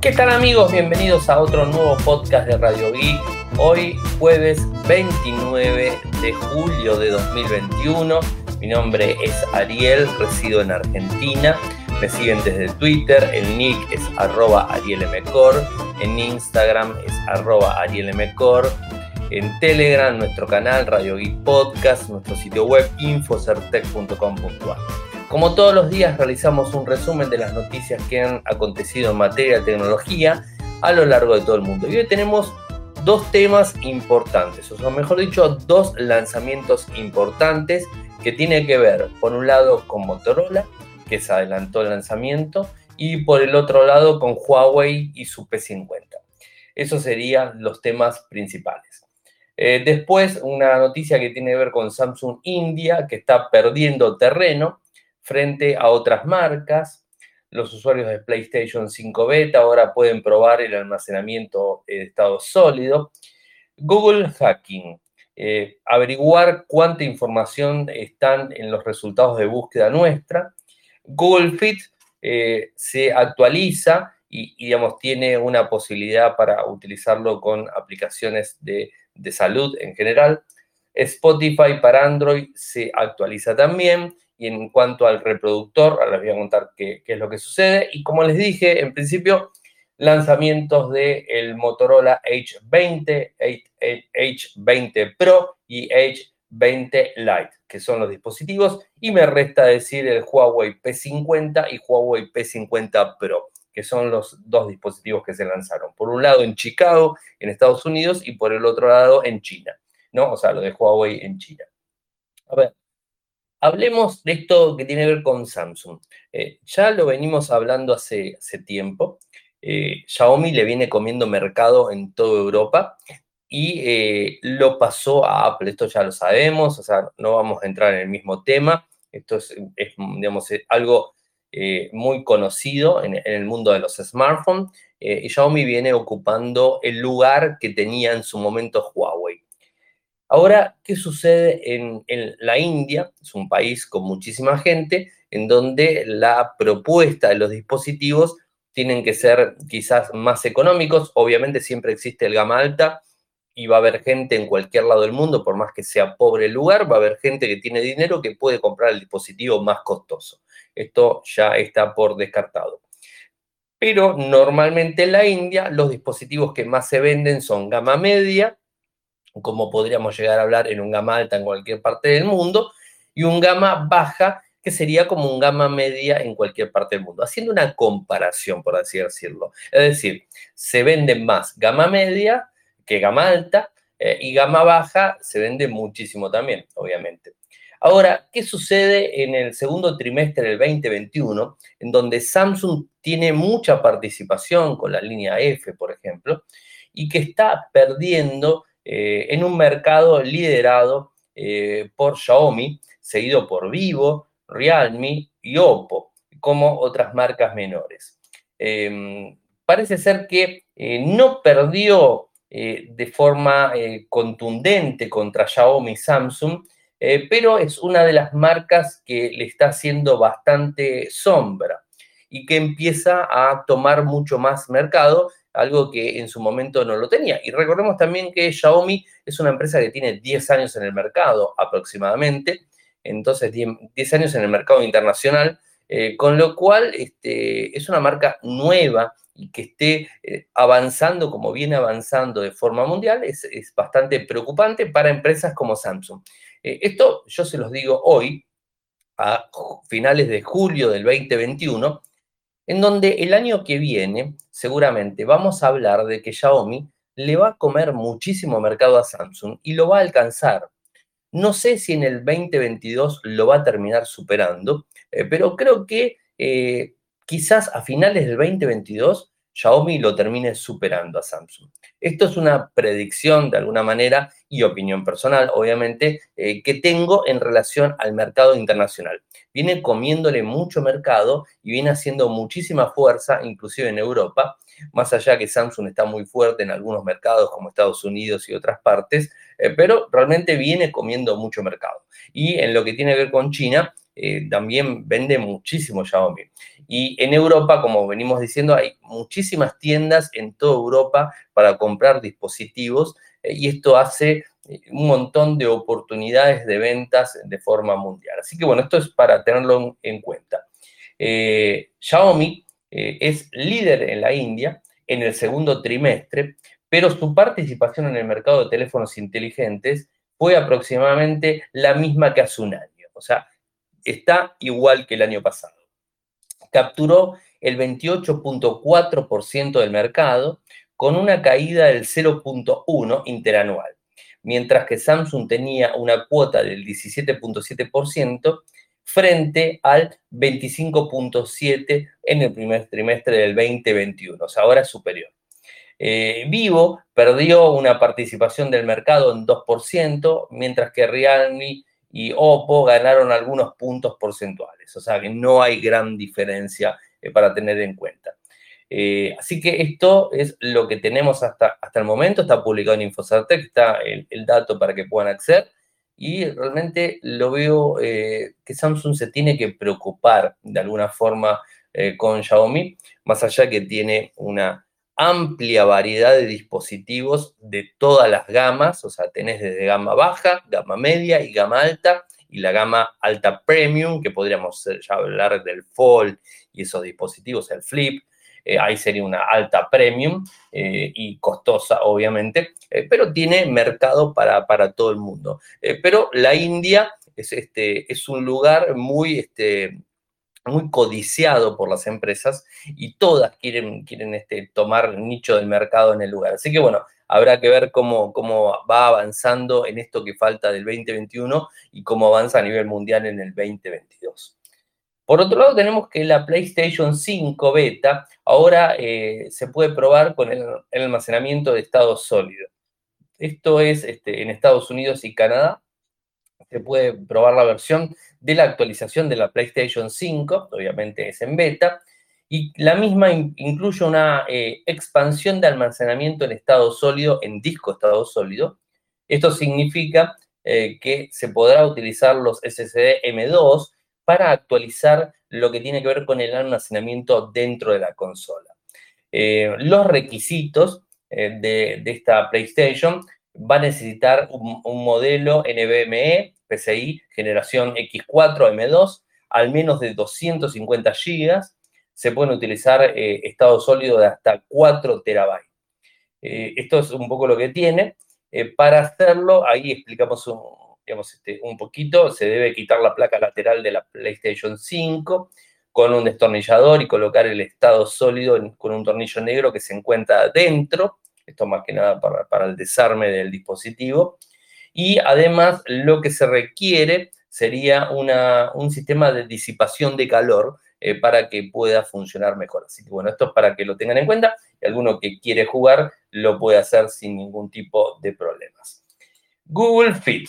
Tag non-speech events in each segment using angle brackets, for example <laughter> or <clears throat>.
¿Qué tal amigos? Bienvenidos a otro nuevo podcast de Radio Geek. Hoy jueves 29 de julio de 2021. Mi nombre es Ariel, resido en Argentina. Me siguen desde Twitter, el nick es arroba arielmcor, en Instagram es arroba arielmcor, en Telegram nuestro canal Radio Geek Podcast, nuestro sitio web infocertec.com.ar. Como todos los días realizamos un resumen de las noticias que han acontecido en materia de tecnología a lo largo de todo el mundo. Y hoy tenemos dos temas importantes, o sea, mejor dicho, dos lanzamientos importantes que tienen que ver, por un lado, con Motorola, que se adelantó el lanzamiento, y por el otro lado, con Huawei y su P50. Esos serían los temas principales. Eh, después, una noticia que tiene que ver con Samsung India, que está perdiendo terreno frente a otras marcas. Los usuarios de PlayStation 5 Beta ahora pueden probar el almacenamiento de estado sólido. Google Hacking. Eh, averiguar cuánta información están en los resultados de búsqueda nuestra. Google Fit eh, se actualiza y, digamos, tiene una posibilidad para utilizarlo con aplicaciones de, de salud en general. Spotify para Android se actualiza también y en cuanto al reproductor, ahora les voy a contar qué, es lo que sucede. Y como les dije, en principio, lanzamientos del el Motorola H20, H20 Pro y H20 Lite, que son los dispositivos. Y me resta decir el Huawei P50 y Huawei P50 Pro, que son los dos dispositivos que se lanzaron. Por un lado en Chicago, en Estados Unidos, y por el otro lado en China, ¿no? O sea, lo de Huawei en China. A ver, Hablemos de esto que tiene que ver con Samsung. Eh, ya lo venimos hablando hace, tiempo. Eh, Xiaomi le viene comiendo mercado en toda Europa y eh, lo pasó a Apple. Esto ya lo sabemos, o sea, no vamos a entrar en el mismo tema. Esto es, digamos, algo muy conocido en, el mundo de los smartphones. y Xiaomi viene ocupando el lugar que tenía en su momento Huawei. Ahora, ¿qué sucede en, la India? Es un país con muchísima gente, en donde la propuesta de los dispositivos tienen que ser quizás más económicos. Obviamente siempre existe el gama alta y va a haber gente en cualquier lado del mundo, por más que sea pobre el lugar, va a haber gente que tiene dinero que puede comprar el dispositivo más costoso. Esto ya está por descartado. Pero normalmente en la India los dispositivos que más se venden son gama media como podríamos llegar a hablar en un gama alta en cualquier parte del mundo, y un gama baja, que sería como un gama media en cualquier parte del mundo, haciendo una comparación, por así decirlo. Es decir, se venden más gama media que gama alta, eh, y gama baja se vende muchísimo también, obviamente. Ahora, ¿qué sucede en el segundo trimestre del 2021, en donde Samsung tiene mucha participación con la línea F, por ejemplo, y que está perdiendo eh, en un mercado liderado eh, por Xiaomi, seguido por Vivo, Realme y Oppo, como otras marcas menores. Em, parece ser que eh, no perdió de forma contundente contra Xiaomi y Samsung, pero es una de las marcas que le está haciendo bastante sombra y que empieza a tomar mucho más mercado algo que en su momento no lo tenía. Y recordemos también que Xiaomi es una empresa que tiene 10 años en el mercado aproximadamente, entonces 10, años en el mercado internacional, eh, con lo cual este, es una marca nueva y que esté eh, avanzando como viene avanzando de forma mundial es, bastante preocupante para empresas como Samsung. Eh, esto yo se los digo hoy, a finales de julio del 2021, en donde el año que viene seguramente vamos a hablar de que Xiaomi le va a comer muchísimo mercado a Samsung y lo va a alcanzar. No sé si en el 2022 lo va a terminar superando, eh, pero creo que eh, quizás a finales del 2022 Xiaomi lo termine superando a Samsung. Esto es una predicción de alguna manera y opinión personal, obviamente, eh, que tengo en relación al mercado internacional. Viene comiéndole mucho mercado y viene haciendo muchísima fuerza, inclusive en Europa, más allá que Samsung está muy fuerte en algunos mercados como Estados Unidos y otras partes, eh, pero realmente viene comiendo mucho mercado. Y en lo que tiene que ver con China, eh, también vende muchísimo Xiaomi. Y en Europa, como venimos diciendo, hay muchísimas tiendas en toda Europa para comprar dispositivos eh, y esto hace eh, un montón de oportunidades de ventas de forma mundial. Así que bueno, esto es para tenerlo en cuenta. Eh, Xiaomi es líder en la India en el segundo trimestre, pero su participación en el mercado de teléfonos inteligentes fue aproximadamente la misma que hace un año. O sea, está igual que el año pasado capturó el 28.4% del mercado con una caída del 0.1 interanual, mientras que Samsung tenía una cuota del 17.7% frente al 25.7% en el primer trimestre del 2021, o sea, ahora es superior. Eh, Vivo perdió una participación del mercado en 2%, mientras que Realme y Oppo ganaron algunos puntos porcentuales, o sea que no hay gran diferencia eh, para tener en cuenta. Eh, así que esto es lo que tenemos hasta, hasta el momento, está publicado en Infocertec, está el, dato para que puedan acceder y realmente lo veo eh, que Samsung se tiene que preocupar de alguna forma con Xiaomi, más allá que tiene una amplia variedad de dispositivos de todas las gamas, o sea, tenés desde gama baja, gama media y gama alta, y la gama alta premium, que podríamos ya hablar del Fold y esos dispositivos, el Flip, eh, ahí sería una alta premium eh, y costosa, obviamente, eh, pero tiene mercado para, para todo el mundo. pero la India es, este, es un lugar muy, este, muy codiciado por las empresas y todas quieren, quieren este, tomar nicho del mercado en el lugar. Así que bueno, habrá que ver cómo, cómo va avanzando en esto que falta del 2021 y cómo avanza a nivel mundial en el 2022. Por otro lado, tenemos que la PlayStation 5 beta ahora eh, se puede probar con el, almacenamiento de estado sólido. Esto es este, en Estados Unidos y Canadá. Se puede probar la versión de la actualización de la PlayStation 5, obviamente es en beta, y la misma incluye una eh, expansión de almacenamiento en estado sólido, en disco estado sólido. Esto significa eh, que se podrá utilizar los SSD M2 para actualizar lo que tiene que ver con el almacenamiento dentro de la consola. Eh, los requisitos de, esta PlayStation va a necesitar un, modelo NVMe PCI generación X4 M2, al menos de 250 GB. Se pueden utilizar eh, estado sólido de hasta 4 terabytes. Eh, esto es un poco lo que tiene. Eh, para hacerlo, ahí explicamos un, este, un poquito, se debe quitar la placa lateral de la PlayStation 5 con un destornillador y colocar el estado sólido con un tornillo negro que se encuentra dentro. Esto más que nada para, el desarme del dispositivo y además lo que se requiere sería un sistema de disipación de calor eh, para que pueda funcionar mejor. Así que bueno, esto es para que lo tengan en cuenta y alguno que quiere jugar lo puede hacer sin ningún tipo de problemas. Google Fit.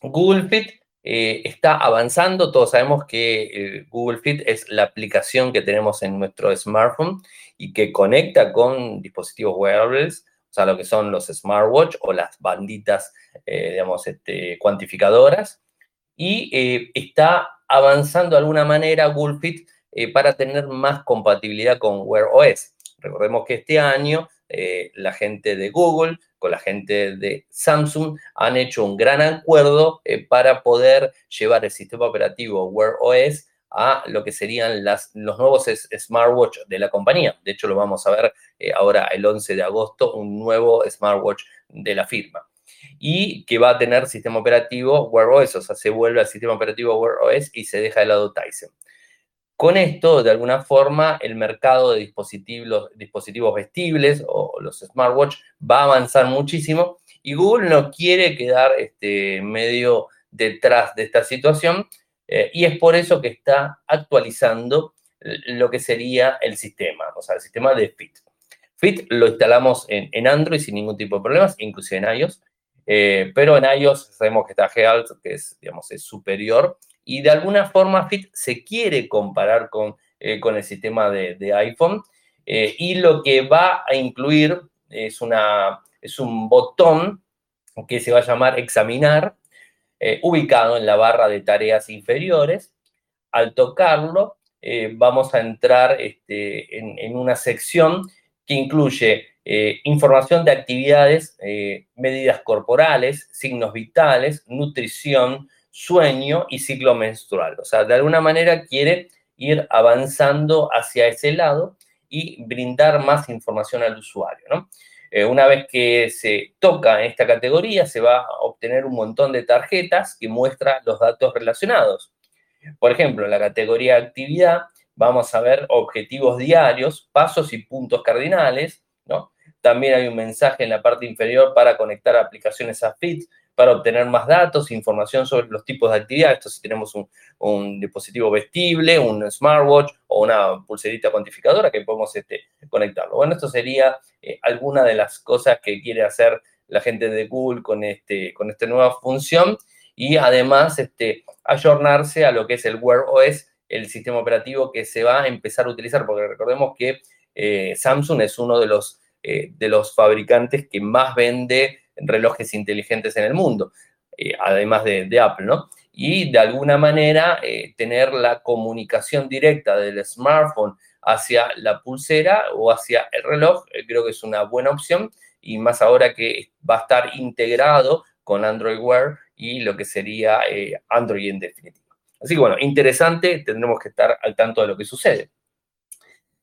Google Fit eh, está avanzando. Todos sabemos que eh, Google Fit es la aplicación que tenemos en nuestro smartphone y que conecta con dispositivos wearables o sea, lo que son los smartwatch o las banditas, eh, digamos, este, cuantificadoras, y eh, está avanzando de alguna manera Google Fit para tener más compatibilidad con Wear OS. Recordemos que este año la gente de Google con la gente de Samsung han hecho un gran acuerdo para poder llevar el sistema operativo Wear OS a lo que serían los nuevos smartwatch de la compañía. De hecho, lo vamos a ver eh, ahora el 11 de agosto, un nuevo smartwatch de la firma. Y que va a tener sistema operativo Wear OS, o sea, se vuelve al sistema operativo Wear OS y se deja de lado Tyson. Con esto, de alguna forma, el mercado de dispositivos, dispositivos vestibles o los smartwatch va a avanzar muchísimo y Google no quiere quedar este, medio detrás de esta situación, eh, y es por eso que está actualizando lo que sería el sistema, o sea, el sistema de Fit. Fit lo instalamos en, Android sin ningún tipo de problemas, inclusive en iOS, eh, pero en iOS sabemos que está Health, que es, digamos, es superior, y de alguna forma Fit se quiere comparar con, eh, con el sistema de, de iPhone, y lo que va a incluir es, una, es un botón que se va a llamar examinar, eh, ubicado en la barra de tareas inferiores. Al tocarlo, eh, vamos a entrar este, en, una sección que incluye eh, información de actividades, eh, medidas corporales, signos vitales, nutrición, sueño y ciclo menstrual. O sea, de alguna manera quiere ir avanzando hacia ese lado y brindar más información al usuario. ¿no? una vez que se toca en esta categoría, se va a obtener un montón de tarjetas que muestra los datos relacionados. Por ejemplo, en la categoría actividad vamos a ver objetivos diarios, pasos y puntos cardinales, ¿no? También hay un mensaje en la parte inferior para conectar aplicaciones a FITS, para obtener más datos, información sobre los tipos de actividad. Esto si tenemos un, dispositivo vestible, un smartwatch o una pulserita cuantificadora que podemos este, conectarlo. Bueno, esto sería eh, alguna de las cosas que quiere hacer la gente de Google con, este, con esta nueva función y además este, ayornarse a lo que es el Wear OS, el sistema operativo que se va a empezar a utilizar, porque recordemos que eh, Samsung es uno de los, eh, de los fabricantes que más vende relojes inteligentes en el mundo, eh, además de, Apple, ¿no? Y de alguna manera tener la comunicación directa del smartphone hacia la pulsera o hacia el reloj, creo que es una buena opción y más ahora que va a estar integrado con Android Wear y lo que sería eh, Android en definitiva. Así que bueno, interesante, tendremos que estar al tanto de lo que sucede.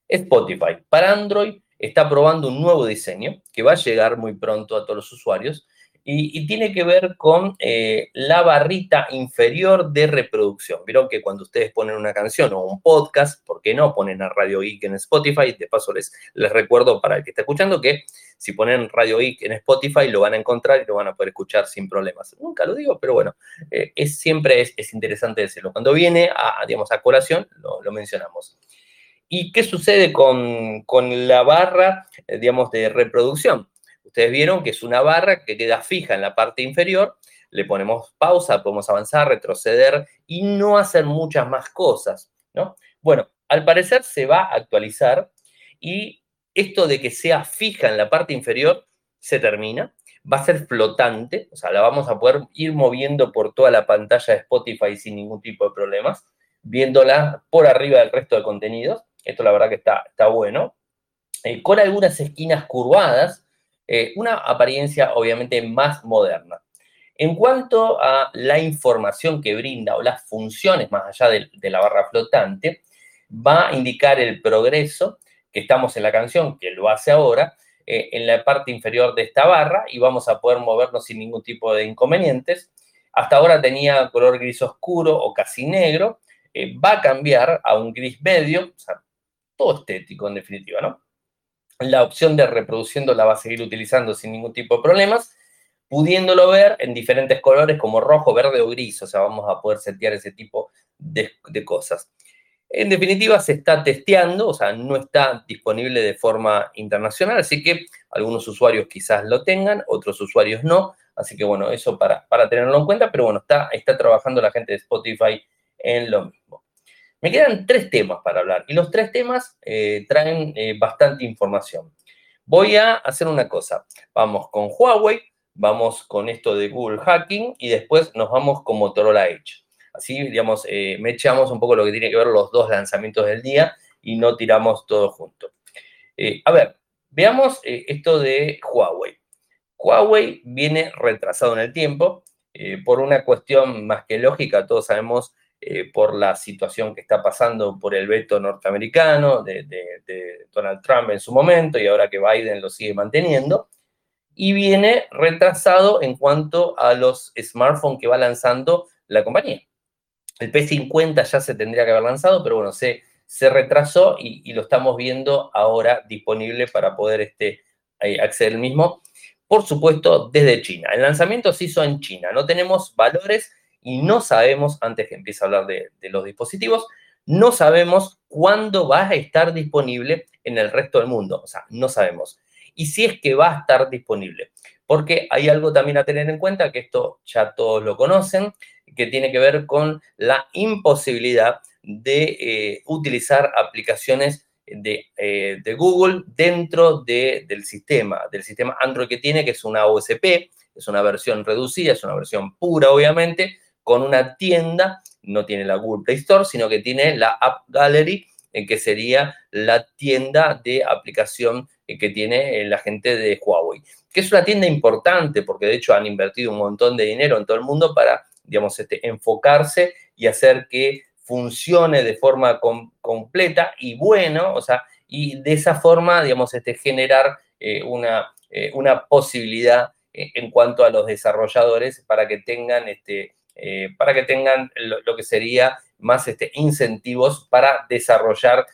Spotify para Android está probando un nuevo diseño que va a llegar muy pronto a todos los usuarios y, tiene que ver con eh, la barrita inferior de reproducción. Vieron que cuando ustedes ponen una canción o un podcast, ¿por qué no ponen a Radio Geek en Spotify? De paso les, les recuerdo para el que está escuchando que si ponen Radio Geek en Spotify lo van a encontrar y lo van a poder escuchar sin problemas. Nunca lo digo, pero bueno, eh, es, siempre es, interesante decirlo. Cuando viene a, digamos, a colación, lo, lo mencionamos. ¿Y qué sucede con, con la barra, eh, digamos, de reproducción? Ustedes vieron que es una barra que queda fija en la parte inferior, le ponemos pausa, podemos avanzar, retroceder y no hacer muchas más cosas, ¿no? Bueno, al parecer se va a actualizar y esto de que sea fija en la parte inferior se termina, va a ser flotante, o sea, la vamos a poder ir moviendo por toda la pantalla de Spotify sin ningún tipo de problemas, viéndola por arriba del resto de contenidos. Esto la verdad que está, está bueno. Eh, con algunas esquinas curvadas, eh, una apariencia obviamente más moderna. En cuanto a la información que brinda o las funciones más allá de, la barra flotante, va a indicar el progreso que estamos en la canción, que lo hace ahora, eh, en la parte inferior de esta barra y vamos a poder movernos sin ningún tipo de inconvenientes. Hasta ahora tenía color gris oscuro o casi negro, va a cambiar a un gris medio, o sea, todo estético en definitiva, ¿no? la opción de reproduciendo la va a seguir utilizando sin ningún tipo de problemas, pudiéndolo ver en diferentes colores como rojo, verde o gris, o sea, vamos a poder setear ese tipo de, cosas. En definitiva, se está testeando, o sea, no está disponible de forma internacional, así que algunos usuarios quizás lo tengan, otros usuarios no, así que bueno, eso para, para tenerlo en cuenta, pero bueno, está, está trabajando la gente de Spotify en lo mismo. Me quedan tres temas para hablar y los tres temas eh, traen eh, bastante información. Voy a hacer una cosa. Vamos con Huawei, vamos con esto de Google Hacking y después nos vamos con Motorola Edge. Así, digamos, eh, me echamos un poco lo que tiene que ver los dos lanzamientos del día y no tiramos todo junto. a ver, veamos esto de Huawei. Huawei viene retrasado en el tiempo por una cuestión más que lógica. Todos sabemos eh, por la situación que está pasando por el veto norteamericano de, Donald Trump en su momento y ahora que Biden lo sigue manteniendo. Y viene retrasado en cuanto a los smartphones que va lanzando la compañía. El P50 ya se tendría que haber lanzado, pero bueno, se, se retrasó y, lo estamos viendo ahora disponible para poder este, eh, acceder al mismo. Por supuesto, desde China. El lanzamiento se hizo en China. No tenemos valores y no sabemos, antes que empiece a hablar de, los dispositivos, no sabemos cuándo va a estar disponible en el resto del mundo. O sea, no sabemos. Y si es que va a estar disponible. Porque hay algo también a tener en cuenta, que esto ya todos lo conocen, que tiene que ver con la imposibilidad de eh, utilizar aplicaciones de, eh, Google dentro del sistema, del sistema Android que tiene, que es una OSP, es una versión reducida, es una versión pura, obviamente, con una tienda no tiene la Google Play Store, sino que tiene la App Gallery, en que sería la tienda de aplicación que tiene la gente de Huawei, que es una tienda importante porque de hecho han invertido un montón de dinero en todo el mundo para, digamos, este, enfocarse y hacer que funcione de forma completa y bueno, o sea, y de esa forma, digamos, este, generar eh, una, eh, una posibilidad eh, en cuanto a los desarrolladores para que tengan, este, para que tengan lo, que sería más este, incentivos para desarrollar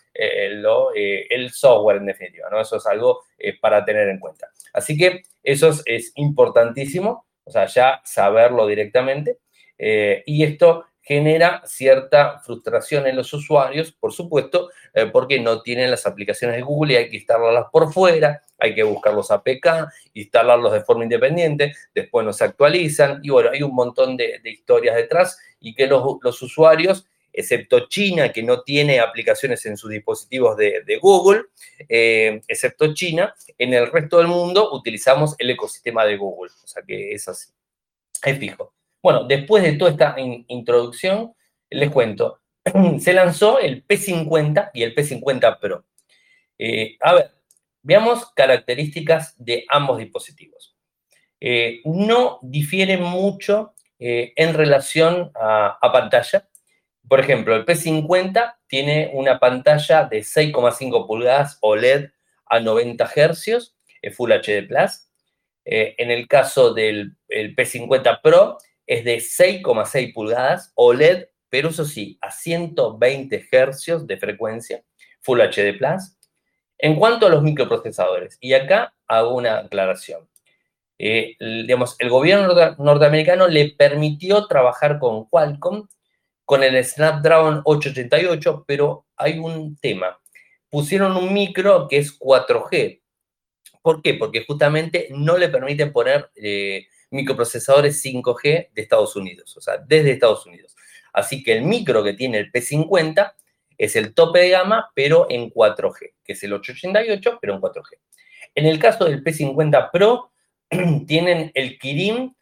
lo, el software en definitiva, ¿no? Eso es algo para tener en cuenta. Así que eso es, importantísimo, o sea, ya saberlo directamente. y esto genera cierta frustración en los usuarios, por supuesto, eh, porque no tienen las aplicaciones de Google y hay que instalarlas por fuera, hay que buscar los APK, instalarlos de forma independiente, después no se actualizan y bueno, hay un montón de, historias detrás y que los, usuarios, excepto China, que no tiene aplicaciones en sus dispositivos de, Google, eh, excepto China, en el resto del mundo utilizamos el ecosistema de Google, o sea que es así, es fijo. Bueno, después de toda esta introducción, les cuento, <clears throat> se lanzó el P50 y el P50 Pro. Eh, a ver, veamos características de ambos dispositivos. Eh, no difieren mucho eh, en relación a, pantalla. Por ejemplo, el P50 tiene una pantalla de 6,5 pulgadas OLED a 90 Hz, Full HD Plus. en el caso del P50 Pro, es de 6,6 pulgadas OLED, pero eso sí, a 120 Hz de frecuencia, Full HD Plus. En cuanto a los microprocesadores, y acá hago una aclaración. Eh, digamos, el gobierno norteamericano le permitió trabajar con Qualcomm con el Snapdragon 888, pero hay un tema. Pusieron un micro que es 4G. ¿Por qué? Porque justamente no le permiten poner eh, microprocesadores 5G de Estados Unidos, o sea, desde Estados Unidos. Así que el micro que tiene el P50 es el tope de gama, pero en 4G, que es el 888, pero en 4G. En el caso del P50 Pro, <clears throat> tienen el Kirin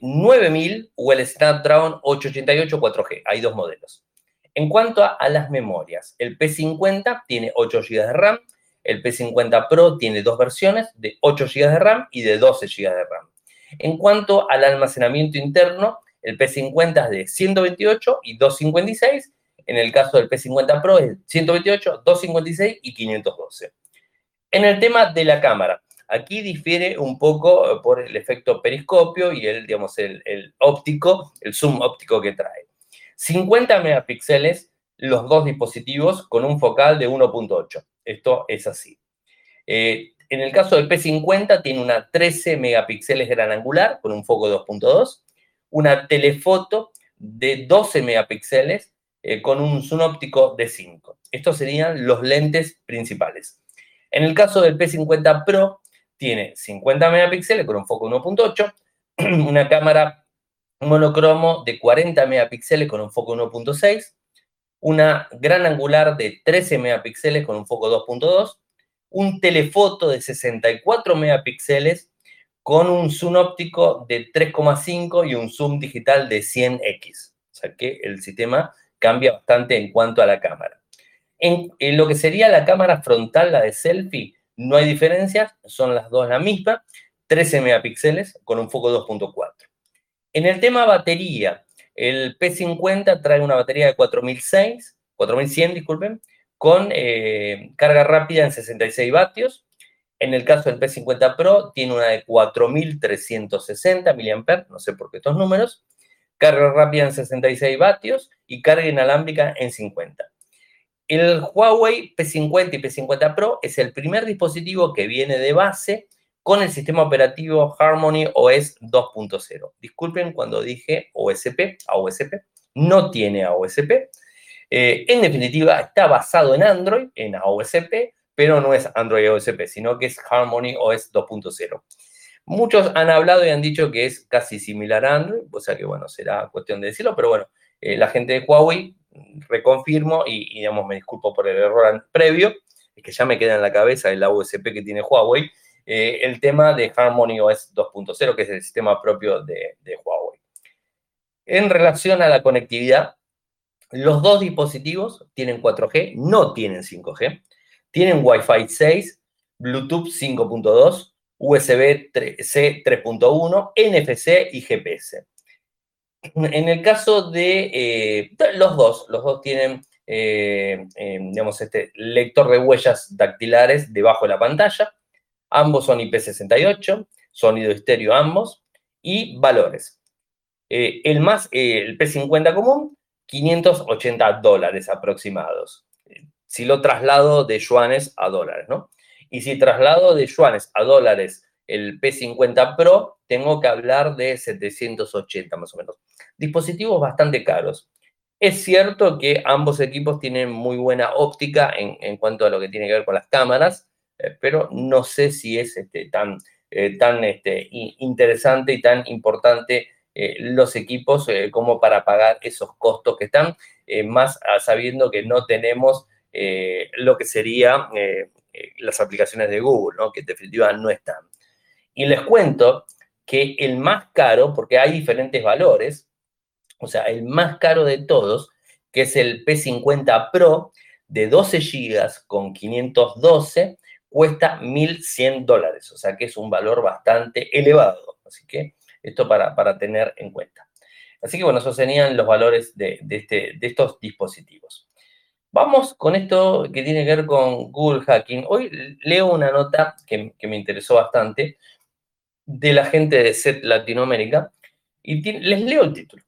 9000 eh, o el Snapdragon 888 4G. Hay dos modelos. En cuanto a, a, las memorias, el P50 tiene 8 GB de RAM, el P50 Pro tiene dos versiones de 8 GB de RAM y de 12 GB de RAM. En cuanto al almacenamiento interno, el P50 es de 128 y 256. En el caso del P50 Pro es 128, 256 y 512. En el tema de la cámara, aquí difiere un poco eh, por el efecto periscopio y el, digamos, el, óptico, el zoom óptico que trae. 50 megapíxeles los dos dispositivos con un focal de 1.8. Esto es así. Eh, en el caso del P50 tiene una 13 megapíxeles gran angular con un foco 2.2, una telefoto de 12 megapíxeles eh, con un zoom óptico de 5. Estos serían los lentes principales. En el caso del P50 Pro tiene 50 megapíxeles con un foco 1.8, <clears throat> una cámara monocromo de 40 megapíxeles con un foco 1.6, una gran angular de 13 megapíxeles con un foco 2.2, un telefoto de 64 megapíxeles con un zoom óptico de 3,5 y un zoom digital de 100x. O sea que el sistema cambia bastante en cuanto a la cámara. En, lo que sería la cámara frontal, la de selfie, no hay diferencias, son las dos la misma, 13 megapíxeles con un foco 2.4. En el tema batería, el P50 trae una batería de 4006, 4100, disculpen, con eh, carga rápida en 66 vatios. En el caso del P50 Pro, tiene una de 4360 mAh, no sé por qué estos números, carga rápida en 66 vatios y carga inalámbrica en 50. El Huawei P50 y P50 Pro es el primer dispositivo que viene de base con el sistema operativo Harmony OS 2.0. Disculpen cuando dije OSP, AOSP, no tiene AOSP, eh, en definitiva, está basado en Android, en AOSP, pero no es Android AOSP, sino que es Harmony OS 2.0. Muchos han hablado y han dicho que es casi similar a Android, o sea que, bueno, será cuestión de decirlo, pero bueno, eh, la gente de Huawei, reconfirmo y, digamos, me disculpo por el error previo, es que ya me queda en la cabeza el AOSP que tiene Huawei, eh, el tema de Harmony OS 2.0, que es el sistema propio de Huawei. En relación a la conectividad, Los dos dispositivos tienen 4G, no tienen 5G, tienen Wi-Fi 6, Bluetooth 5.2, USB-C 3.1, NFC y GPS. En el caso de eh, los dos, los dos tienen, eh, eh, digamos, este lector de huellas dactilares debajo de la pantalla. Ambos son IP68, sonido estéreo ambos y valores. el más, el P50 común, 580 dólares aproximados. Si lo traslado de yuanes a dólares, ¿no? Y si traslado de yuanes a dólares el P50 Pro, tengo que hablar de 780 más o menos. Dispositivos bastante caros. Es cierto que ambos equipos tienen muy buena óptica en, cuanto a lo que tiene que ver con las cámaras, eh, pero no sé si es este, tan, eh, tan este, interesante y tan importante eh, los equipos como para pagar esos costos que están, más sabiendo que no tenemos lo que sería las aplicaciones de Google, ¿no? que en definitiva no están. Y les cuento que el más caro, porque hay diferentes valores, o sea, el más caro de todos, que es el P50 Pro de 12 GB con 512, cuesta 1.100 dólares, o sea que es un valor bastante elevado. Así que esto para, para tener en cuenta. Así que bueno, esos serían los valores de, este, de estos dispositivos. Vamos con esto que tiene que ver con Google Hacking. Hoy leo una nota que, que me interesó bastante de la gente de SET Latinoamérica y les leo el título.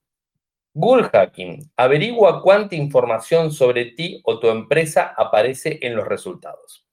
Google Hacking averigua cuánta información sobre ti o tu empresa aparece en los resultados.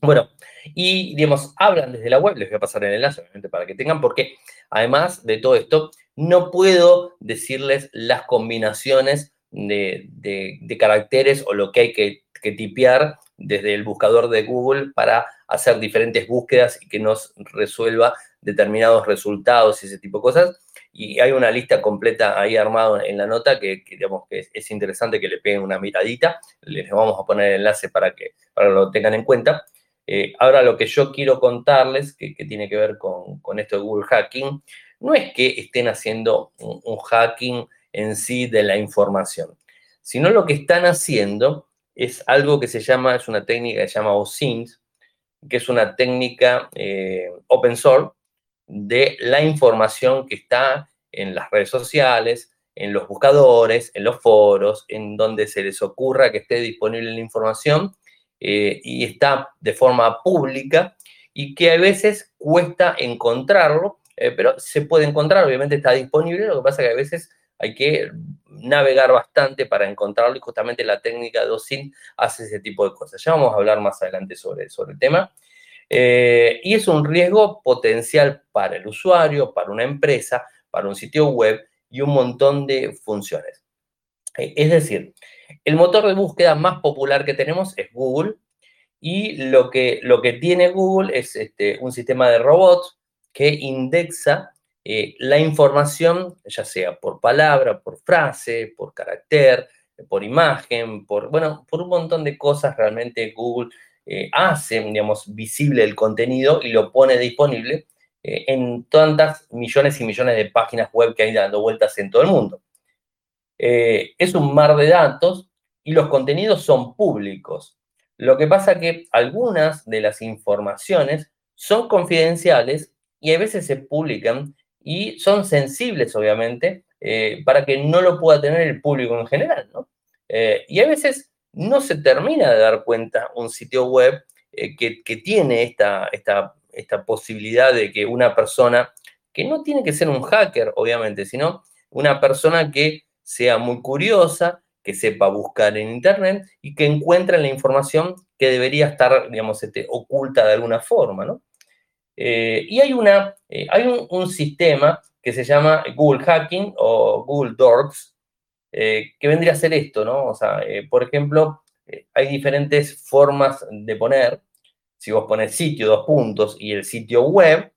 Bueno, y digamos, hablan desde la web, les voy a pasar el enlace obviamente para que tengan, porque además de todo esto, no puedo decirles las combinaciones de, caracteres o lo que hay que, que tipear desde el buscador de Google para hacer diferentes búsquedas y que nos resuelva determinados resultados y ese tipo de cosas. Y hay una lista completa ahí armada en la nota que, digamos que es, interesante que le peguen una miradita. Les vamos a poner el enlace para que, para lo tengan en cuenta. Eh, ahora lo que yo quiero contarles, que, tiene que ver con, esto de Google Hacking, no es que estén haciendo un, un hacking en sí de la información, sino lo que están haciendo es algo que se llama, es una técnica que se llama OSINT, que es una técnica eh, open source de la información que está en las redes sociales, en los buscadores, en los foros, en donde se les ocurra que esté disponible la información eh, y está de forma pública y que a veces cuesta encontrarlo, eh, pero se puede encontrar, obviamente está disponible, lo que pasa es que a veces hay que navegar bastante para encontrarlo y justamente la técnica de OSINT hace ese tipo de cosas. Ya vamos a hablar más adelante sobre, sobre el tema. Eh, y es un riesgo potencial para el usuario, para una empresa, para un sitio web y un montón de funciones. Es decir, el motor de búsqueda más popular que tenemos es Google y lo que, lo que tiene Google es este, un sistema de robots que indexa eh, la información, ya sea por palabra, por frase, por carácter, por imagen, por, bueno, por un montón de cosas realmente Google eh, hace, digamos, visible el contenido y lo pone disponible eh, en tantas millones y millones de páginas web que hay dando vueltas en todo el mundo. Es un mar de datos y los contenidos son públicos. Lo que pasa que algunas de las informaciones son confidenciales y a veces se publican y son sensibles, obviamente, para que no lo pueda tener el público en general, ¿no? y a veces no se termina de dar cuenta un sitio web eh, que, tiene esta, esta, esta posibilidad de que una persona, que no tiene que ser un hacker, obviamente, sino una persona que sea muy curiosa, que sepa buscar en Internet y que encuentre la información que debería estar, digamos, este, oculta de alguna forma, ¿no? Eh, y hay, una, eh, hay un, sistema que se llama Google Hacking o Google Dorks, eh, ¿Qué vendría a ser esto, no? O sea, por ejemplo, hay diferentes formas de poner. Si vos pones sitio, dos puntos, y el sitio web,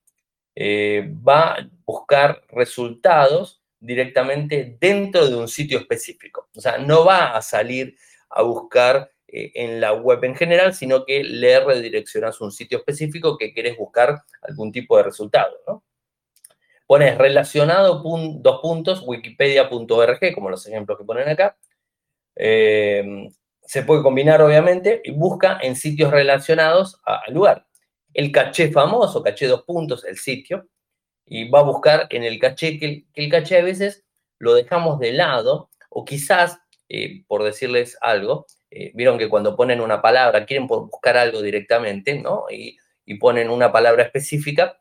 va a buscar resultados directamente dentro de un sitio específico. O sea, no va a salir a buscar en la web en general, sino que le redireccionas un sitio específico que quieres buscar algún tipo de resultado, pones relacionado dos puntos, wikipedia.org, como los ejemplos que ponen acá, eh, se puede combinar obviamente y busca en sitios relacionados al lugar. El caché famoso, caché dos puntos, el sitio, y va a buscar en el caché, que el, caché a veces lo dejamos de lado, o quizás, eh, por decirles algo, eh, vieron que cuando ponen una palabra, quieren buscar algo directamente, ¿no? Y, y ponen una palabra específica,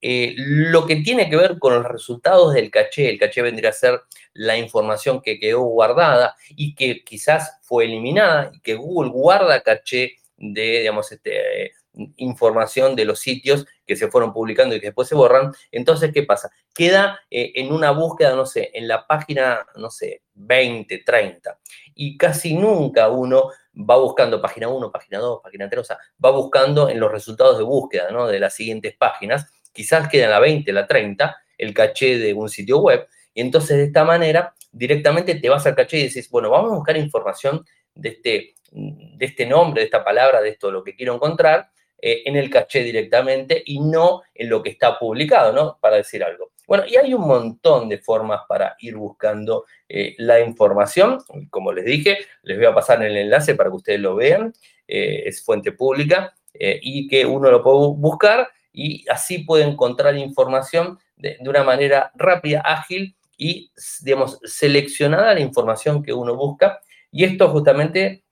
eh, lo que tiene que ver con los resultados del caché, el caché vendría a ser la información que quedó guardada y que quizás fue eliminada y que Google guarda caché de, digamos, este, información de los sitios que se fueron publicando y que después se borran. Entonces, ¿qué pasa? Queda eh, en una búsqueda, no sé, en la página, no sé, 20, 30. Y casi nunca uno va buscando página 1, página 2, página 3, o sea, va buscando en los resultados de búsqueda, ¿no? De las siguientes páginas quizás queda en la 20, la 30, el caché de un sitio web. Y entonces de esta manera directamente te vas al caché y dices, bueno, vamos a buscar información de este, de este nombre, de esta palabra, de esto, lo que quiero encontrar, eh, en el caché directamente y no en lo que está publicado, ¿no? Para decir algo. Bueno, y hay un montón de formas para ir buscando eh, la información. Como les dije, les voy a pasar el enlace para que ustedes lo vean. Eh, es fuente pública y que uno lo puede buscar y así puede encontrar información de, una manera rápida, ágil y, digamos, seleccionada la información que uno busca. Y esto justamente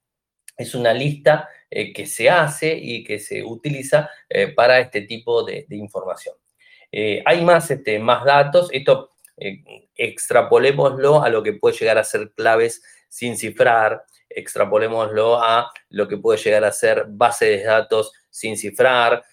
es una lista eh, que se hace y que se utiliza eh, para este tipo de, información. Eh, hay más, este, más datos. Esto extrapolémoslo a lo que puede llegar a ser claves sin cifrar, extrapolémoslo a lo que puede llegar a ser base de datos sin cifrar,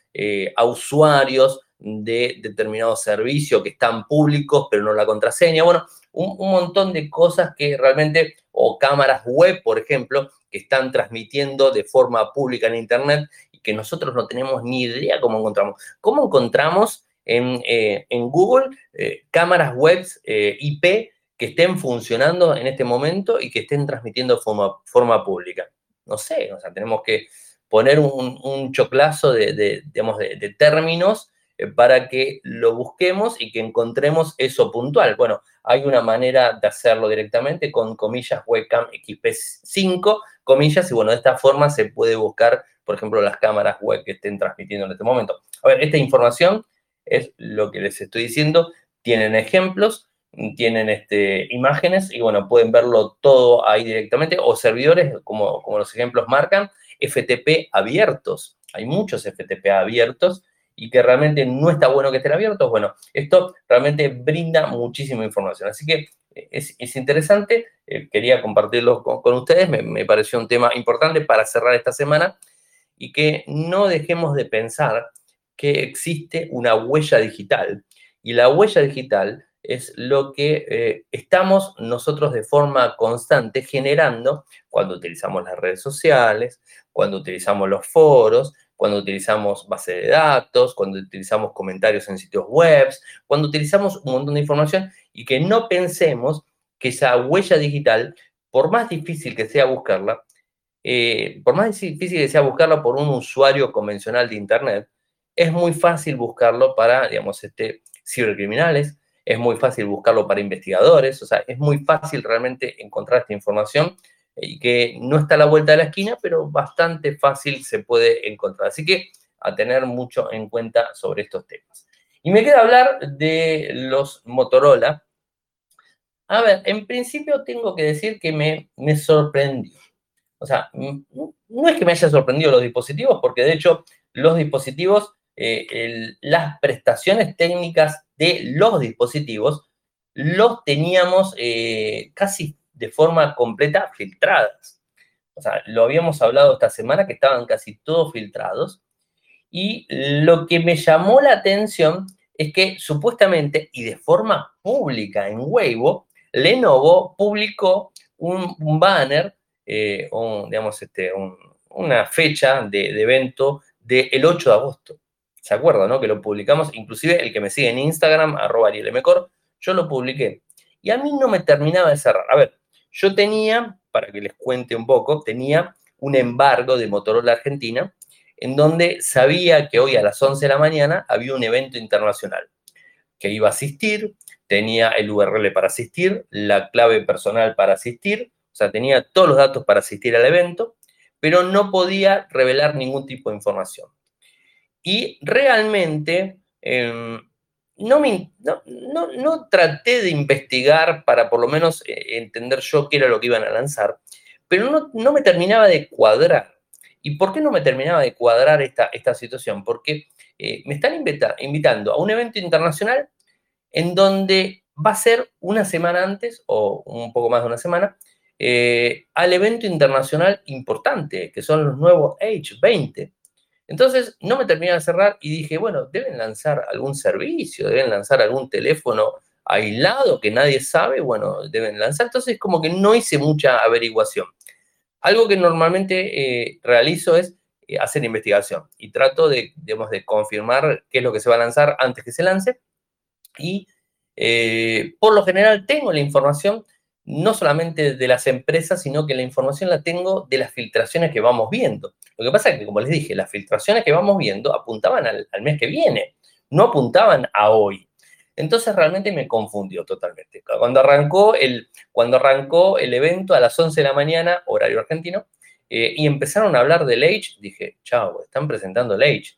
a usuarios de determinado servicio que están públicos, pero no la contraseña. Bueno, un, montón de cosas que realmente, o cámaras web, por ejemplo, que están transmitiendo de forma pública en Internet y que nosotros no tenemos ni idea cómo encontramos. ¿Cómo encontramos en, eh, Google eh, cámaras web IP que estén funcionando en este momento y que estén transmitiendo de forma, forma pública? No sé, o sea, tenemos que poner un, choclazo de, digamos, de, términos eh, para que lo busquemos y que encontremos eso puntual. Bueno, hay una manera de hacerlo directamente con comillas webcam XP5, comillas, y bueno, de esta forma se puede buscar, por ejemplo, las cámaras web que estén transmitiendo en este momento. A ver, esta información es lo que les estoy diciendo, tienen ejemplos, tienen este, imágenes y bueno, pueden verlo todo ahí directamente o servidores, como, como los ejemplos marcan, FTP abiertos. Hay muchos FTP abiertos y que realmente no está bueno que estén abiertos. Bueno, esto realmente brinda muchísima información. Así que eh, es, interesante, eh, quería compartirlo con, ustedes, me, pareció un tema importante para cerrar esta semana y que no dejemos de pensar que existe una huella digital. Y la huella digital es lo que eh, estamos nosotros de forma constante generando cuando utilizamos las redes sociales, cuando utilizamos los foros, cuando utilizamos base de datos, cuando utilizamos comentarios en sitios web, cuando utilizamos un montón de información y que no pensemos que esa huella digital, por más difícil que sea buscarla, eh, por más difícil que sea buscarla por un usuario convencional de Internet, es muy fácil buscarlo para, digamos, este, cibercriminales, es muy fácil buscarlo para investigadores, o sea, es muy fácil realmente encontrar esta información y que no está a la vuelta de la esquina, pero bastante fácil se puede encontrar. Así que a tener mucho en cuenta sobre estos temas. Y me queda hablar de los Motorola. A ver, en principio tengo que decir que me, me sorprendió. O sea, no es que me haya sorprendido los dispositivos, porque de hecho los dispositivos, eh, las prestaciones técnicas de los dispositivos los teníamos eh, casi de forma completa filtradas. O sea, lo habíamos hablado esta semana que estaban casi todos filtrados. Y lo que me llamó la atención es que supuestamente y de forma pública en Weibo, Lenovo publicó un, banner, eh, digamos, este, una fecha de, evento del 8 de agosto. ¿Se acuerdan, no? Que lo publicamos, inclusive el que me sigue en Instagram, arroba arielmcor, yo lo publiqué. Y a mí no me terminaba de cerrar. A ver, yo tenía, para que les cuente un poco, tenía un embargo de Motorola Argentina, en donde sabía que hoy a las 11 de la mañana había un evento internacional que iba a asistir, tenía el URL para asistir, la clave personal para asistir, o sea, tenía todos los datos para asistir al evento, pero no podía revelar ningún tipo de información. Y realmente em, no, me, no, traté de investigar para por lo menos eh, entender yo qué era lo que iban a lanzar, pero no, me terminaba de cuadrar. ¿Y por qué no me terminaba de cuadrar esta, esta situación? Porque eh, me están invitando a un evento internacional en donde va a ser una semana antes o un poco más de una semana eh, al evento internacional importante, que son los nuevos Age 20. Entonces no me terminé de cerrar y dije, bueno, deben lanzar algún servicio, deben lanzar algún teléfono aislado que nadie sabe, bueno, deben lanzar. Entonces como que no hice mucha averiguación. Algo que normalmente eh, realizo es eh, hacer investigación y trato de, digamos, de confirmar qué es lo que se va a lanzar antes que se lance. Y eh, por lo general tengo la información no solamente de las empresas, sino que la información la tengo de las filtraciones que vamos viendo. Lo que pasa es que, como les dije, las filtraciones que vamos viendo apuntaban al, mes que viene, no apuntaban a hoy. Entonces realmente me confundió totalmente. Cuando arrancó el, cuando arrancó el evento a las 11 de la mañana, horario argentino, eh, y empezaron a hablar del Age, dije, chao, están presentando el Age.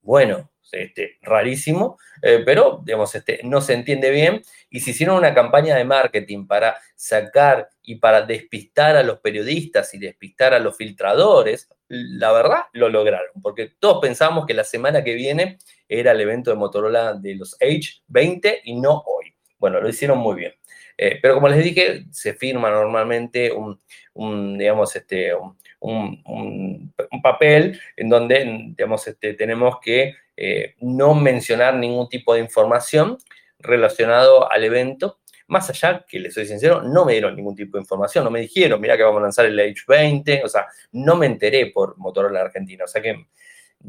Bueno, este, rarísimo, eh, pero digamos, este, no se entiende bien. Y se hicieron una campaña de marketing para sacar y para despistar a los periodistas y despistar a los filtradores, la verdad lo lograron, porque todos pensamos que la semana que viene era el evento de Motorola de los Age 20 y no hoy. Bueno, lo hicieron muy bien. Eh, pero como les dije, se firma normalmente un, digamos, este, un, papel en donde, digamos, este, tenemos que eh, no mencionar ningún tipo de información relacionado al evento. Más allá, que les soy sincero, no me dieron ningún tipo de información, no me dijeron, mira que vamos a lanzar el H20, o sea, no me enteré por Motorola Argentina, o sea que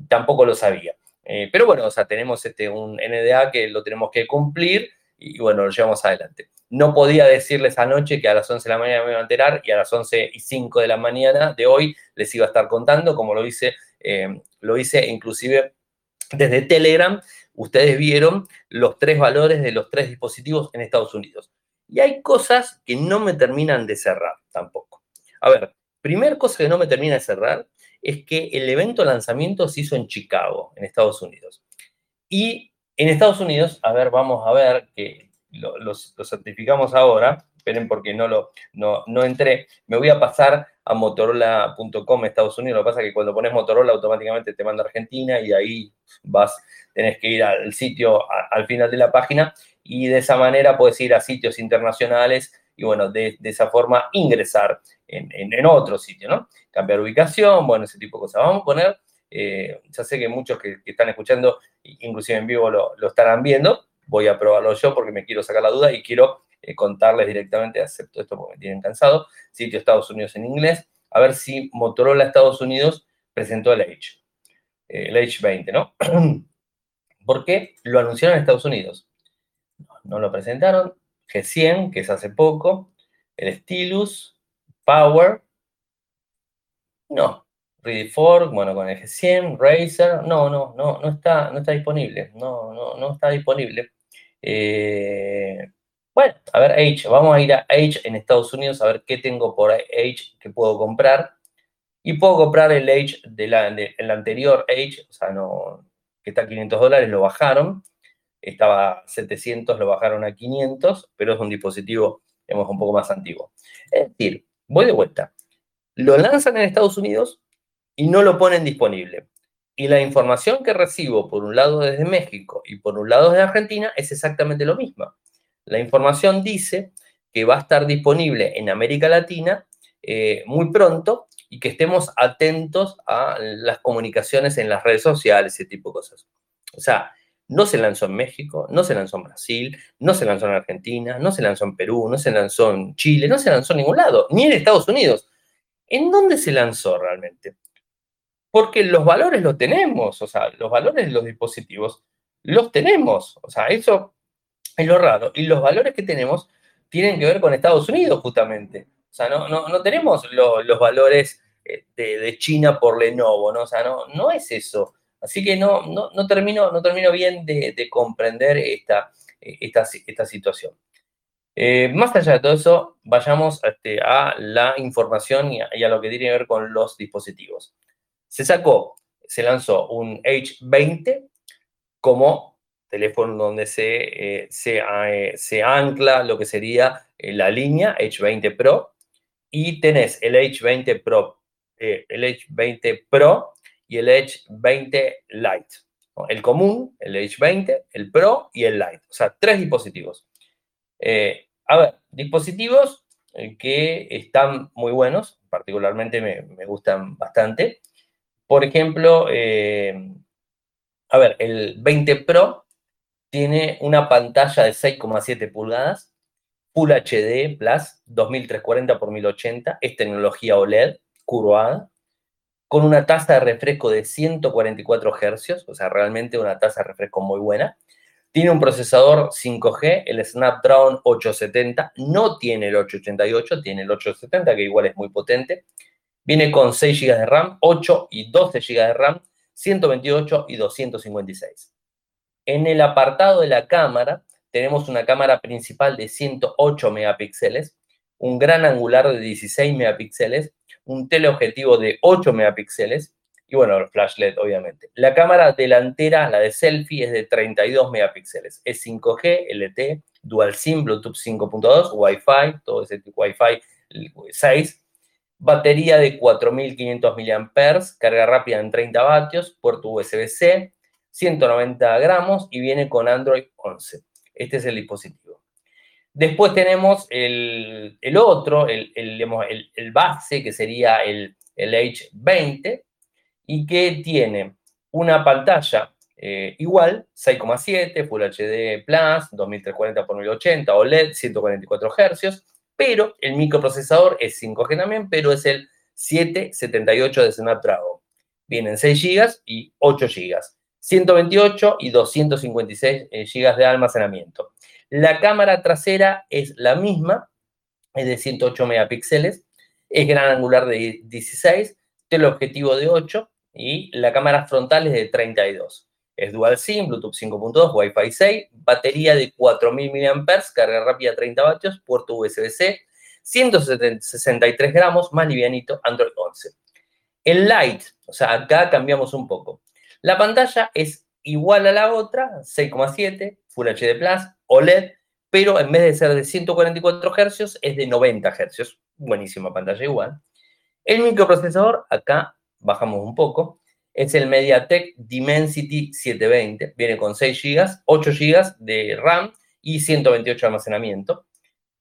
tampoco lo sabía. Eh, pero bueno, o sea, tenemos este, un NDA que lo tenemos que cumplir y bueno, lo llevamos adelante. No podía decirles anoche que a las 11 de la mañana me iba a enterar y a las 11 y 5 de la mañana de hoy les iba a estar contando, como lo hice, eh, lo hice inclusive desde Telegram. Ustedes vieron los tres valores de los tres dispositivos en Estados Unidos. Y hay cosas que no me terminan de cerrar tampoco. A ver, primer cosa que no me termina de cerrar es que el evento lanzamiento se hizo en Chicago, en Estados Unidos. Y en Estados Unidos, a ver, vamos a ver que lo, certificamos ahora. Esperen porque no, lo, no, no entré. Me voy a pasar a motorola.com Estados Unidos. Lo que pasa es que cuando pones Motorola automáticamente te manda a Argentina y ahí vas, tenés que ir al sitio al final de la página y de esa manera puedes ir a sitios internacionales y bueno, de, esa forma ingresar en, en, otro sitio, ¿no? Cambiar ubicación, bueno, ese tipo de cosas. Vamos a poner, eh, ya sé que muchos que, están escuchando, inclusive en vivo, lo, lo estarán viendo, voy a probarlo yo porque me quiero sacar la duda y quiero eh, contarles directamente, acepto esto porque me tienen cansado, sitio Estados Unidos en inglés, a ver si Motorola Estados Unidos presentó el Edge, eh, el Edge 20, ¿no? <clears throat> ¿Por qué? Lo anunciaron en Estados Unidos. No, lo presentaron. G100, que es hace poco, el Stylus, Power, no. Ready Fork, bueno, con el G100, Razer, no, no, no, no está, no está disponible, no, no, no está disponible. Eh, bueno, a ver, H, vamos a ir a H en Estados Unidos a ver qué tengo por H que puedo comprar. Y puedo comprar el H del anterior H, o sea, no, que está a 500 dólares, lo bajaron. Estaba 700, lo bajaron a 500, pero es un dispositivo, digamos, un poco más antiguo. Es decir, voy de vuelta. Lo lanzan en Estados Unidos y no lo ponen disponible. Y la información que recibo por un lado desde México y por un lado desde Argentina es exactamente lo mismo. La información dice que va a estar disponible en América Latina eh, muy pronto y que estemos atentos a las comunicaciones en las redes sociales, ese tipo de cosas. O sea, no se lanzó en México, no se lanzó en Brasil, no se lanzó en Argentina, no se lanzó en Perú, no se lanzó en Chile, no se lanzó en ningún lado, ni en Estados Unidos. ¿En dónde se lanzó realmente? Porque los valores los tenemos, o sea, los valores de los dispositivos los tenemos. O sea, eso es lo raro. Y los valores que tenemos tienen que ver con Estados Unidos, justamente. O sea, no, no, tenemos los valores eh, de, China por Lenovo, ¿no? O sea, no, no es eso. Así que no, no, termino, no termino bien de, comprender esta, esta, esta situación. Eh, más allá de todo eso, vayamos este, a la información y a, lo que tiene que ver con los dispositivos. Se sacó, se lanzó un H20 como teléfono donde se, eh, eh, se, ancla lo que sería la línea H20 Pro y tenés el H20 Pro, el H20 Pro y el H20 Lite. El común, el H20, el Pro y el Lite. O sea, tres dispositivos. Eh, a ver, dispositivos eh, que están muy buenos, particularmente me, gustan bastante. Por ejemplo, eh, a ver, el 20 Pro tiene una pantalla de 6,7 pulgadas, Full HD Plus, 2340 x 1080, es tecnología OLED, curvada, con una tasa de refresco de 144 Hz, o sea, realmente una tasa de refresco muy buena. Tiene un procesador 5G, el Snapdragon 870, no tiene el 888, tiene el 870, que igual es muy potente. Viene con 6 GB de RAM, 8 y 12 GB de RAM, 128 y 256. En el apartado de la cámara, tenemos una cámara principal de 108 megapíxeles, un gran angular de 16 megapíxeles, un teleobjetivo de 8 megapíxeles y bueno, el flash LED obviamente. La cámara delantera, la de selfie, es de 32 megapíxeles. Es 5G, LTE, Dual SIM, Bluetooth 5.2, Wi-Fi, todo ese Wi-Fi 6. Batería de 4500 mAh, carga rápida en 30 vatios, puerto USB-C, 190 gramos y viene con Android 11. Este es el dispositivo. Después tenemos el, otro, el, el, base, que sería el, H20, y que tiene una pantalla eh, igual, 6,7, Full HD Plus, 2340 x 1080, OLED, 144 Hz, pero el microprocesador es 5G también, pero es el 778 de Snapdragon. Vienen 6 GB y 8 GB, 128 y 256 GB de almacenamiento. La cámara trasera es la misma, es de 108 megapíxeles, es gran angular de 16, teleobjetivo de 8 y la cámara frontal es de 32. Es dual SIM, Bluetooth 5.2, Wi-Fi 6, batería de 4000 mAh, carga rápida 30 vatios, puerto USB-C, 163 gramos, más livianito, Android 11. El Lite, o sea, acá cambiamos un poco. La pantalla es igual a la otra, 6,7, Full HD Plus, OLED, pero en vez de ser de 144 Hz, es de 90 Hz. Buenísima pantalla igual. El microprocesador, acá bajamos un poco, es el MediaTek Dimensity 720. Viene con 6 GB, 8 GB de RAM y 128 de almacenamiento.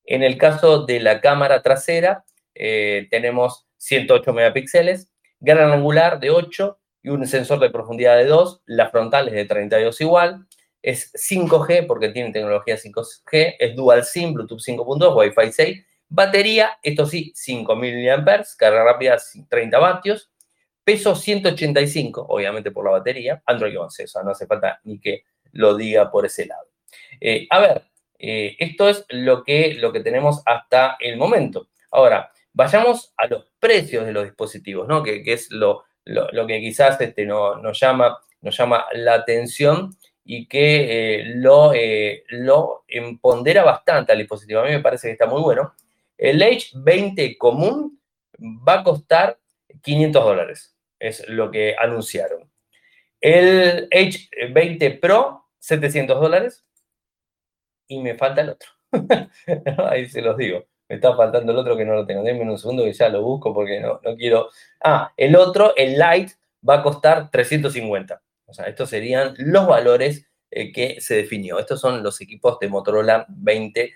En el caso de la cámara trasera, eh, tenemos 108 megapíxeles, gran angular de 8 y un sensor de profundidad de 2. La frontal es de 32 igual es 5G porque tiene tecnología 5G, es Dual SIM, Bluetooth 5.2, Wi-Fi 6, batería, esto sí, 5000 mAh, carga rápida 30 vatios, peso 185, obviamente por la batería, Android 11, o sea, no hace falta ni que lo diga por ese lado. Eh, a ver, eh, esto es lo que, lo que tenemos hasta el momento. Ahora, vayamos a los precios de los dispositivos, ¿no? Que, es lo, lo, que quizás este, no, nos, llama, nos llama la atención y que eh, lo, eh, lo empodera bastante al dispositivo. A mí me parece que está muy bueno. El H20 común va a costar 500 dólares, es lo que anunciaron. El H20 Pro, 700 dólares. Y me falta el otro. <laughs> Ahí se los digo. Me está faltando el otro que no lo tengo. Denme un segundo que ya lo busco porque no, no quiero. Ah, el otro, el Lite, va a costar 350. O sea, estos serían los valores eh, que se definió. Estos son los equipos de Motorola 20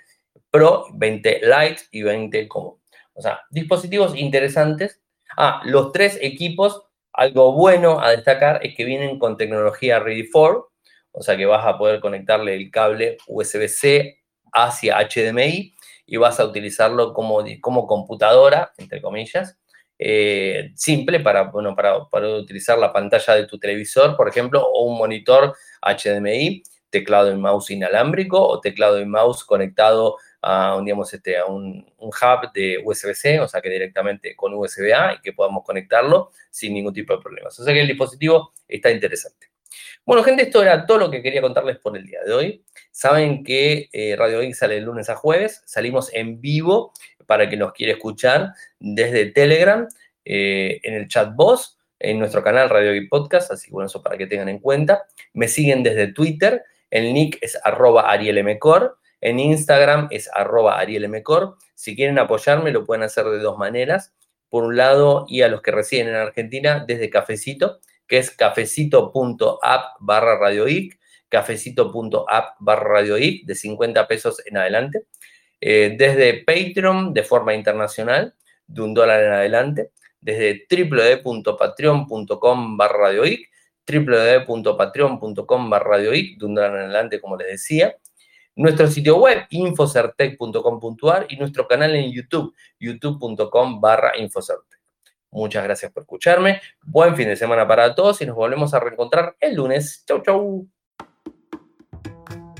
Pro, 20 Lite y 20 Común. O sea, dispositivos interesantes. Ah, los tres equipos, algo bueno a destacar es que vienen con tecnología Ready for, o sea que vas a poder conectarle el cable USB-C hacia HDMI y vas a utilizarlo como, como computadora, entre comillas, eh, simple para, bueno, para, utilizar la pantalla de tu televisor, por ejemplo, o un monitor HDMI, teclado y mouse inalámbrico o teclado y mouse conectado a, un, digamos, este, a un, hub de USB-C, o sea que directamente con USB-A y que podamos conectarlo sin ningún tipo de problemas. O sea que el dispositivo está interesante. Bueno, gente, esto era todo lo que quería contarles por el día de hoy. Saben que eh, Radio Geek sale de lunes a jueves, salimos en vivo para que nos quiera escuchar desde Telegram, eh, en el chat voz, en nuestro canal Radio Geek Podcast, así que bueno, eso para que tengan en cuenta. Me siguen desde Twitter, el nick es arroba arielmcor, en Instagram es arroba arielmcor. Si quieren apoyarme, lo pueden hacer de dos maneras. Por un lado, y a los que residen en Argentina, desde Cafecito, que es cafecito.app barra radioic, cafecito.app barra radioic, de 50 pesos en adelante. Eh, desde Patreon, de forma internacional, de un dólar en adelante. Desde www.patreon.com barra radioic, www.patreon.com barra radioic, de un dólar en adelante, como les decía nuestro sitio web infocertec.com.ar y nuestro canal en YouTube, youtube.com barra infocertec. Muchas gracias por escucharme, buen fin de semana para todos y nos volvemos a reencontrar el lunes. Chau, chau.